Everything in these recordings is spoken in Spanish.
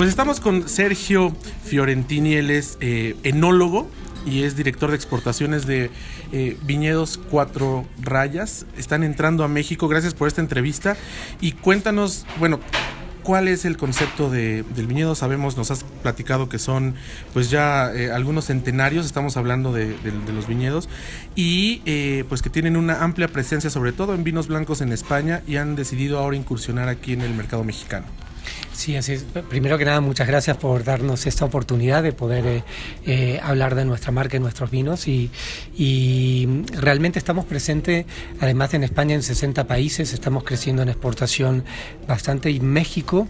Pues estamos con Sergio Fiorentini, él es eh, enólogo y es director de exportaciones de eh, Viñedos Cuatro Rayas. Están entrando a México. Gracias por esta entrevista y cuéntanos, bueno, ¿Cuál es el concepto de, del viñedo? Sabemos, nos has platicado que son pues ya eh, algunos centenarios, estamos hablando de, los viñedos, y eh, pues que tienen una amplia presencia sobre todo en vinos blancos en España y han decidido ahora incursionar aquí en el mercado mexicano. Sí, así es. Primero que nada, muchas gracias por darnos esta oportunidad de poder eh, eh, hablar de nuestra marca y nuestros vinos. Y, realmente estamos presentes, además en España, en 60 países, estamos creciendo en exportación bastante. Y México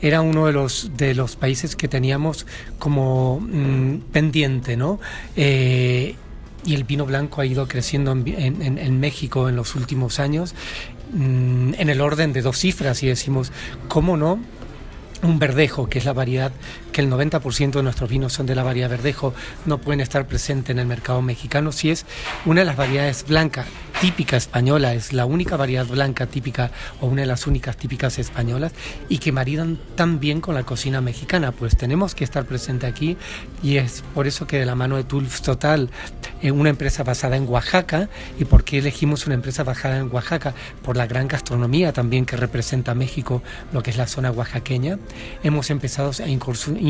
era uno de los, de los países que teníamos como mm, pendiente, ¿no? Eh, y el vino blanco ha ido creciendo en, México en los últimos años mm, en el orden de dos cifras y decimos, ¿cómo no? Un verdejo, que es la variedad, que el 90% de nuestros vinos son de la variedad verdejo, no pueden estar presentes en el mercado mexicano, si es una de las variedades blancas típica española, es la única variedad blanca típica o una de las únicas típicas españolas y que maridan tan bien con la cocina mexicana, pues tenemos que estar presente aquí y es por eso que de la mano de Tulf Total, eh, una empresa basada en Oaxaca, y por qué elegimos una empresa basada en Oaxaca, por la gran gastronomía también que representa México, lo que es la zona oaxaqueña, hemos empezado a incursionar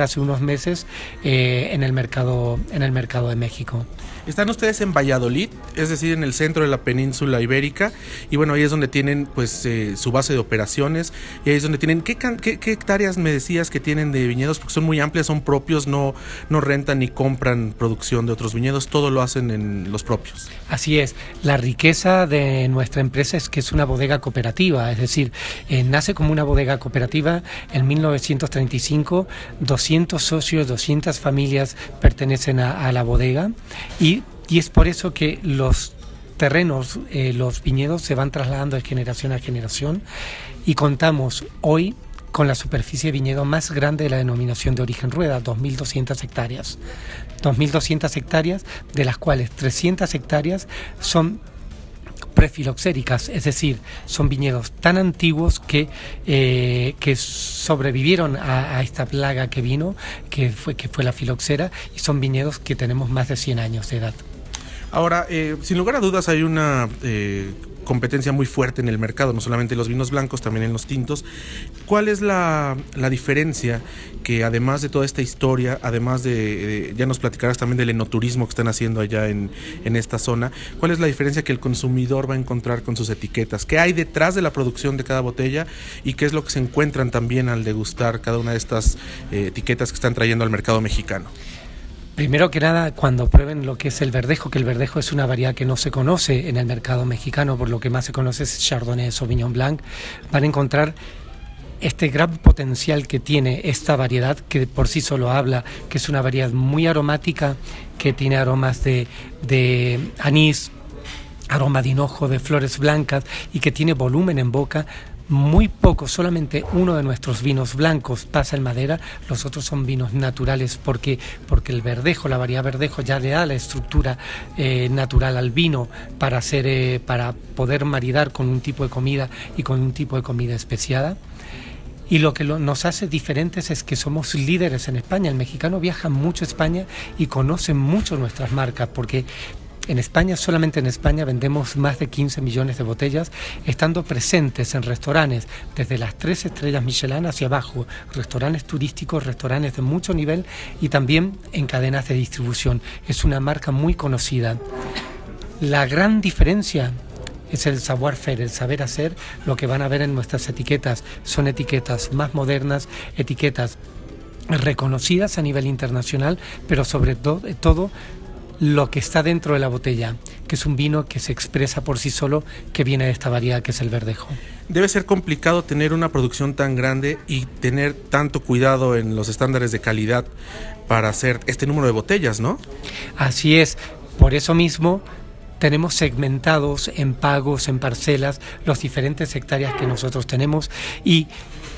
hace unos meses eh, en, el mercado, en el mercado de México. Están ustedes en Valladolid, es decir, en el centro de la península ibérica, y bueno, ahí es donde tienen pues eh, su base de operaciones, y ahí es donde tienen, ¿qué, ¿qué, hectáreas me decías que tienen de viñedos? Porque son muy amplias, son propios, no, no rentan ni compran producción de otros viñedos, todo lo hacen en los propios. Así es, la riqueza de nuestra empresa es que es una bodega cooperativa, es decir, eh, nace como una bodega cooperativa en 1935, 200 socios, 200 familias pertenecen a, a la bodega y y, es por eso que los terrenos, eh, los viñedos se van trasladando de generación a generación y contamos hoy con la superficie de viñedo más grande de la denominación de origen rueda, 2.200 hectáreas. 2.200 hectáreas, de las cuales 300 hectáreas son prefiloxéricas, es decir, son viñedos tan antiguos que, eh, que sobrevivieron a, esta plaga que vino, que fue, que fue la filoxera, y son viñedos que tenemos más de 100 años de edad. Ahora, eh, sin lugar a dudas hay una eh, competencia muy fuerte en el mercado, no solamente en los vinos blancos, también en los tintos. ¿Cuál es la, diferencia que además de toda esta historia, además de, ya nos platicarás también del enoturismo que están haciendo allá en, en, esta zona, cuál es la diferencia que el consumidor va a encontrar con sus etiquetas? ¿Qué hay detrás de la producción de cada botella y qué es lo que se encuentran también al degustar cada una de estas eh, etiquetas que están trayendo al mercado mexicano? Primero que nada, cuando prueben lo que es el verdejo, que el verdejo es una variedad que no se conoce en el mercado mexicano, por lo que más se conoce es Chardonnay Sauvignon Blanc, van a encontrar este gran potencial que tiene esta variedad, que por sí solo habla, que es una variedad muy aromática, que tiene aromas de, de anís, aroma de hinojo, de flores blancas y que tiene volumen en boca, muy poco, solamente uno de nuestros vinos blancos pasa en madera, los otros son vinos naturales porque, porque el verdejo, la variedad verdejo ya le da la estructura eh, natural al vino para, hacer, eh, para poder maridar con un tipo de comida y con un tipo de comida especiada. Y lo que nos hace diferentes es que somos líderes en España. El mexicano viaja mucho a España y conoce mucho nuestras marcas porque en España, solamente en España, vendemos más de 15 millones de botellas, estando presentes en restaurantes desde las tres estrellas Michelin hacia abajo, restaurantes turísticos, restaurantes de mucho nivel y también en cadenas de distribución. Es una marca muy conocida. La gran diferencia es el savoir-faire, el saber hacer, lo que van a ver en nuestras etiquetas. Son etiquetas más modernas, etiquetas reconocidas a nivel internacional, pero sobre todo lo que está dentro de la botella, que es un vino que se expresa por sí solo, que viene de esta variedad que es el verdejo. Debe ser complicado tener una producción tan grande y tener tanto cuidado en los estándares de calidad para hacer este número de botellas, ¿no? Así es, por eso mismo tenemos segmentados en pagos, en parcelas, los diferentes hectáreas que nosotros tenemos y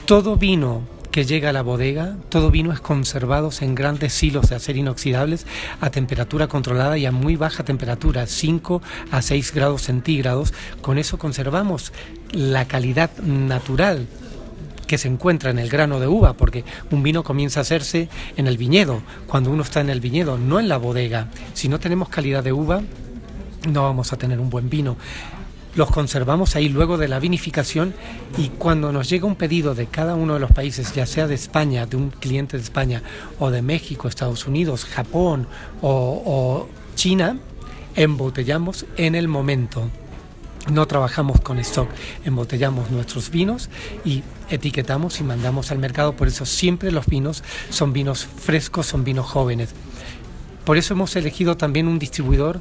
todo vino que llega a la bodega, todo vino es conservado en grandes silos de acero inoxidables a temperatura controlada y a muy baja temperatura, 5 a 6 grados centígrados. Con eso conservamos la calidad natural que se encuentra en el grano de uva, porque un vino comienza a hacerse en el viñedo, cuando uno está en el viñedo, no en la bodega. Si no tenemos calidad de uva, no vamos a tener un buen vino los conservamos ahí luego de la vinificación y cuando nos llega un pedido de cada uno de los países, ya sea de España, de un cliente de España, o de México, Estados Unidos, Japón o, China, embotellamos en el momento. No trabajamos con stock, embotellamos nuestros vinos y etiquetamos y mandamos al mercado. Por eso siempre los vinos son vinos frescos, son vinos jóvenes. Por eso hemos elegido también un distribuidor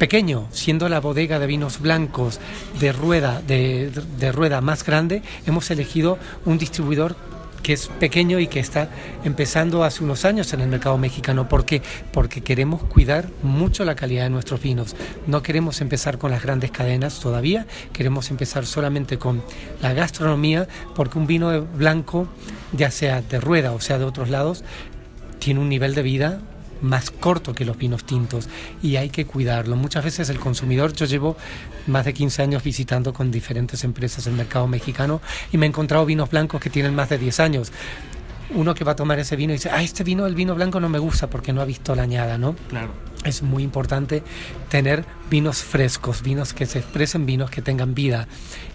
pequeño, siendo la bodega de vinos blancos de rueda, de, rueda más grande, hemos elegido un distribuidor que es pequeño y que está empezando hace unos años en el mercado mexicano. ¿Por qué? Porque queremos cuidar mucho la calidad de nuestros vinos. No queremos empezar con las grandes cadenas todavía, queremos empezar solamente con la gastronomía, porque un vino blanco, ya sea de rueda o sea de otros lados, tiene un nivel de vida más corto que los vinos tintos y hay que cuidarlo. Muchas veces el consumidor, yo llevo más de 15 años visitando con diferentes empresas el mercado mexicano y me he encontrado vinos blancos que tienen más de 10 años. Uno que va a tomar ese vino y dice, ah, este vino, el vino blanco no me gusta porque no ha visto la añada, ¿no? Claro. Es muy importante tener vinos frescos, vinos que se expresen, vinos que tengan vida.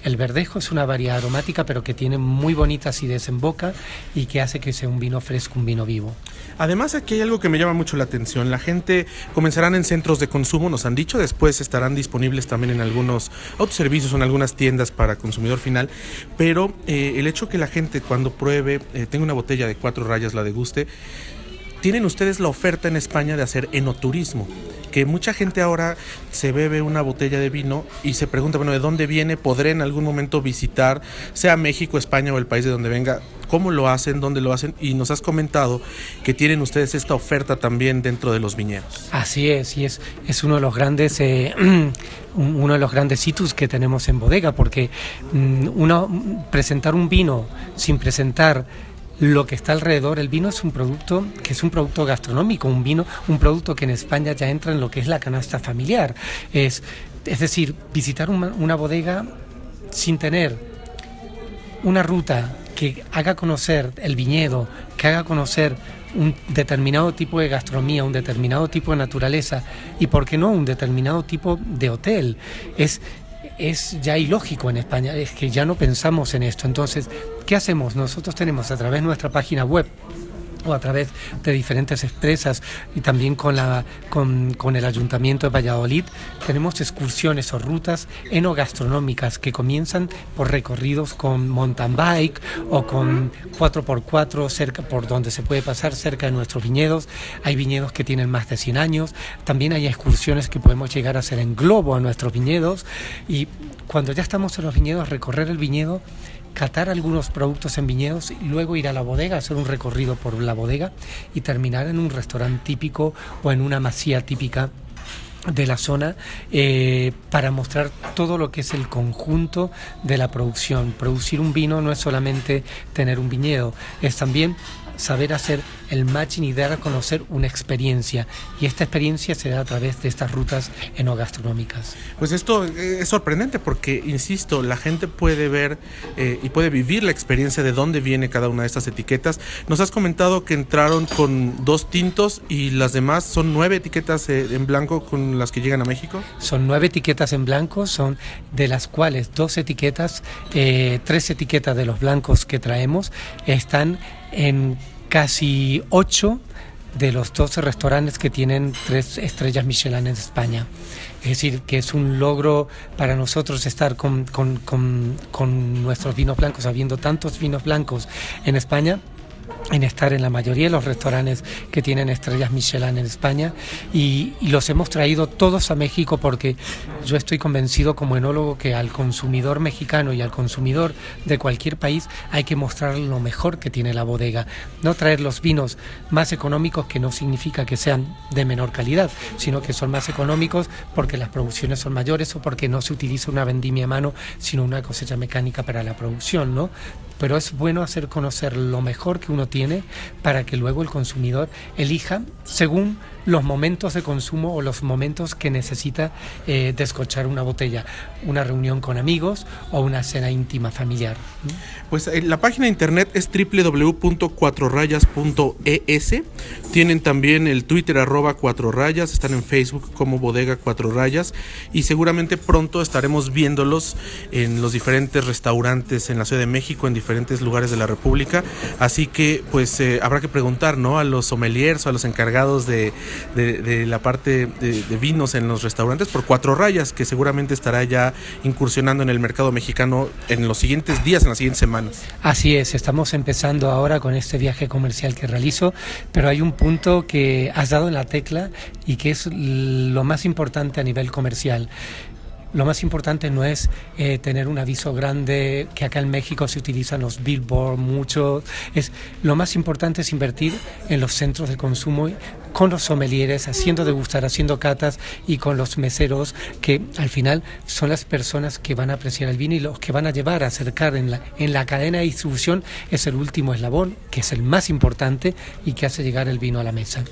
El verdejo es una variedad aromática, pero que tiene muy bonita acidez en boca y que hace que sea un vino fresco, un vino vivo. Además, aquí hay algo que me llama mucho la atención. La gente comenzarán en centros de consumo, nos han dicho, después estarán disponibles también en algunos autoservicios o en algunas tiendas para consumidor final, pero eh, el hecho que la gente cuando pruebe, eh, tenga una botella de cuatro rayas, la deguste, tienen ustedes la oferta en España de hacer enoturismo que mucha gente ahora se bebe una botella de vino y se pregunta, bueno, ¿de dónde viene? ¿Podré en algún momento visitar, sea México, España o el país de donde venga? ¿Cómo lo hacen? ¿Dónde lo hacen? Y nos has comentado que tienen ustedes esta oferta también dentro de los viñedos. Así es, y es, es uno de los grandes... Eh, uno de los grandes hitos que tenemos en bodega, porque mm, uno presentar un vino sin presentar lo que está alrededor. El vino es un producto que es un producto gastronómico, un vino, un producto que en España ya entra en lo que es la canasta familiar. Es, es decir, visitar una, bodega sin tener una ruta que haga conocer el viñedo, que haga conocer un determinado tipo de gastronomía, un determinado tipo de naturaleza y, ¿por qué no?, un determinado tipo de hotel. Es, es ya ilógico en España, es que ya no pensamos en esto. Entonces, ¿qué hacemos? Nosotros tenemos a través de nuestra página web o a través de diferentes empresas y también con, la, con, el Ayuntamiento de Valladolid, tenemos excursiones o rutas enogastronómicas que comienzan por recorridos con mountain bike o con 4x4 cerca por donde se puede pasar cerca de nuestros viñedos. Hay viñedos que tienen más de 100 años, también hay excursiones que podemos llegar a hacer en globo a nuestros viñedos y cuando ya estamos en los viñedos, recorrer el viñedo catar algunos productos en viñedos y luego ir a la bodega, hacer un recorrido por la bodega y terminar en un restaurante típico o en una masía típica de la zona eh, para mostrar todo lo que es el conjunto de la producción. Producir un vino no es solamente tener un viñedo, es también saber hacer el matching y dar a conocer una experiencia. Y esta experiencia se da a través de estas rutas enogastronómicas. Pues esto eh, es sorprendente porque, insisto, la gente puede ver eh, y puede vivir la experiencia de dónde viene cada una de estas etiquetas. Nos has comentado que entraron con dos tintos y las demás son nueve etiquetas eh, en blanco con las que llegan a México. Son nueve etiquetas en blanco, son de las cuales dos etiquetas, tres etiquetas de los blancos que traemos están en casi 8 de los 12 restaurantes que tienen tres estrellas Michelin en España. Es decir, que es un logro para nosotros estar con, con, con, con nuestros vinos blancos, habiendo tantos vinos blancos en España en estar en la mayoría de los restaurantes que tienen estrellas Michelin en España y, los hemos traído todos a México porque yo estoy convencido como enólogo que al consumidor mexicano y al consumidor de cualquier país hay que mostrar lo mejor que tiene la bodega, no traer los vinos más económicos que no significa que sean de menor calidad, sino que son más económicos porque las producciones son mayores o porque no se utiliza una vendimia a mano, sino una cosecha mecánica para la producción, ¿no? pero es bueno hacer conocer lo mejor que uno tiene para que luego el consumidor elija según los momentos de consumo o los momentos que necesita eh, descochar una botella, una reunión con amigos o una cena íntima familiar. Pues eh, la página de internet es www.cuatrorayas.es. Tienen también el Twitter arroba cuatro rayas, están en Facebook como bodega cuatro rayas y seguramente pronto estaremos viéndolos en los diferentes restaurantes en la Ciudad de México, en diferentes lugares de la República. Así que pues eh, habrá que preguntar ¿no? a los sommeliers o a los encargados de, la parte de, de, vinos en los restaurantes por cuatro rayas, que seguramente estará ya incursionando en el mercado mexicano en los siguientes días, en las siguientes semanas. Así es, estamos empezando ahora con este viaje comercial que realizo, pero hay un punto que has dado en la tecla y que es lo más importante a nivel comercial. Lo más importante no es eh, tener un aviso grande, que acá en México se utilizan los billboards mucho. Es, lo más importante es invertir en los centros de consumo con los sommeliers, haciendo degustar, haciendo catas y con los meseros, que al final son las personas que van a apreciar el vino y los que van a llevar a acercar en la, en la cadena de distribución es el último eslabón, que es el más importante y que hace llegar el vino a la mesa.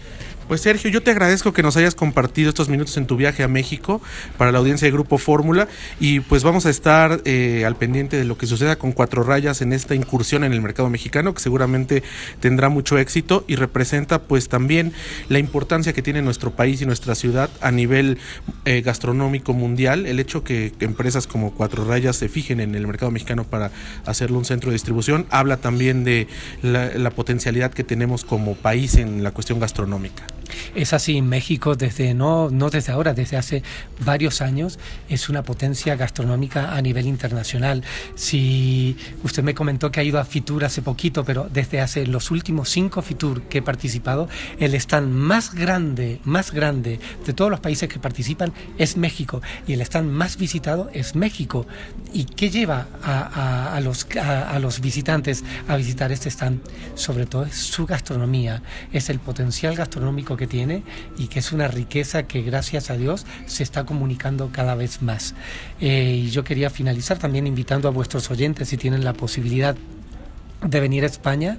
Pues Sergio, yo te agradezco que nos hayas compartido estos minutos en tu viaje a México para la audiencia de Grupo Fórmula y pues vamos a estar eh, al pendiente de lo que suceda con Cuatro Rayas en esta incursión en el mercado mexicano que seguramente tendrá mucho éxito y representa pues también la importancia que tiene nuestro país y nuestra ciudad a nivel eh, gastronómico mundial. El hecho que, empresas como Cuatro Rayas se fijen en el mercado mexicano para hacerlo un centro de distribución habla también de la potencialidad que tenemos como país en la cuestión gastronómica. Es así, México desde no, no desde ahora, desde hace varios años es una potencia gastronómica a nivel internacional. Si usted me comentó que ha ido a Fitur hace poquito, pero desde hace los últimos cinco Fitur que he participado, el stand más grande, más grande de todos los países que participan es México y el stand más visitado es México. ¿Y qué lleva a, los, a los visitantes a visitar este stand? Sobre todo su gastronomía, es el potencial gastronómico tiene y que es una riqueza que gracias a Dios se está comunicando cada vez más. Eh, y yo quería finalizar también invitando a vuestros oyentes, si tienen la posibilidad de venir a España,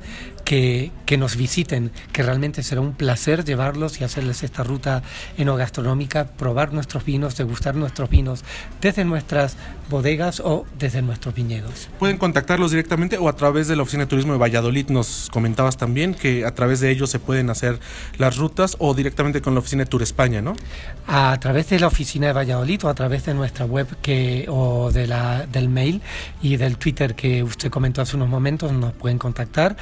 que, que, nos visiten, que realmente será un placer llevarlos y hacerles esta ruta enogastronómica, probar nuestros vinos, degustar nuestros vinos desde nuestras bodegas o desde nuestros viñedos. Pueden contactarlos directamente o a través de la Oficina de Turismo de Valladolid. Nos comentabas también que a través de ellos se pueden hacer las rutas o directamente con la Oficina de Tour España, ¿no? A través de la Oficina de Valladolid o a través de nuestra web que, o de la, del mail y del Twitter que usted comentó hace unos momentos, nos pueden contactar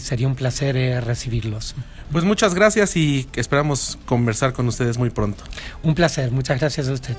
y sería un placer eh, recibirlos. Pues muchas gracias y esperamos conversar con ustedes muy pronto. Un placer, muchas gracias a usted.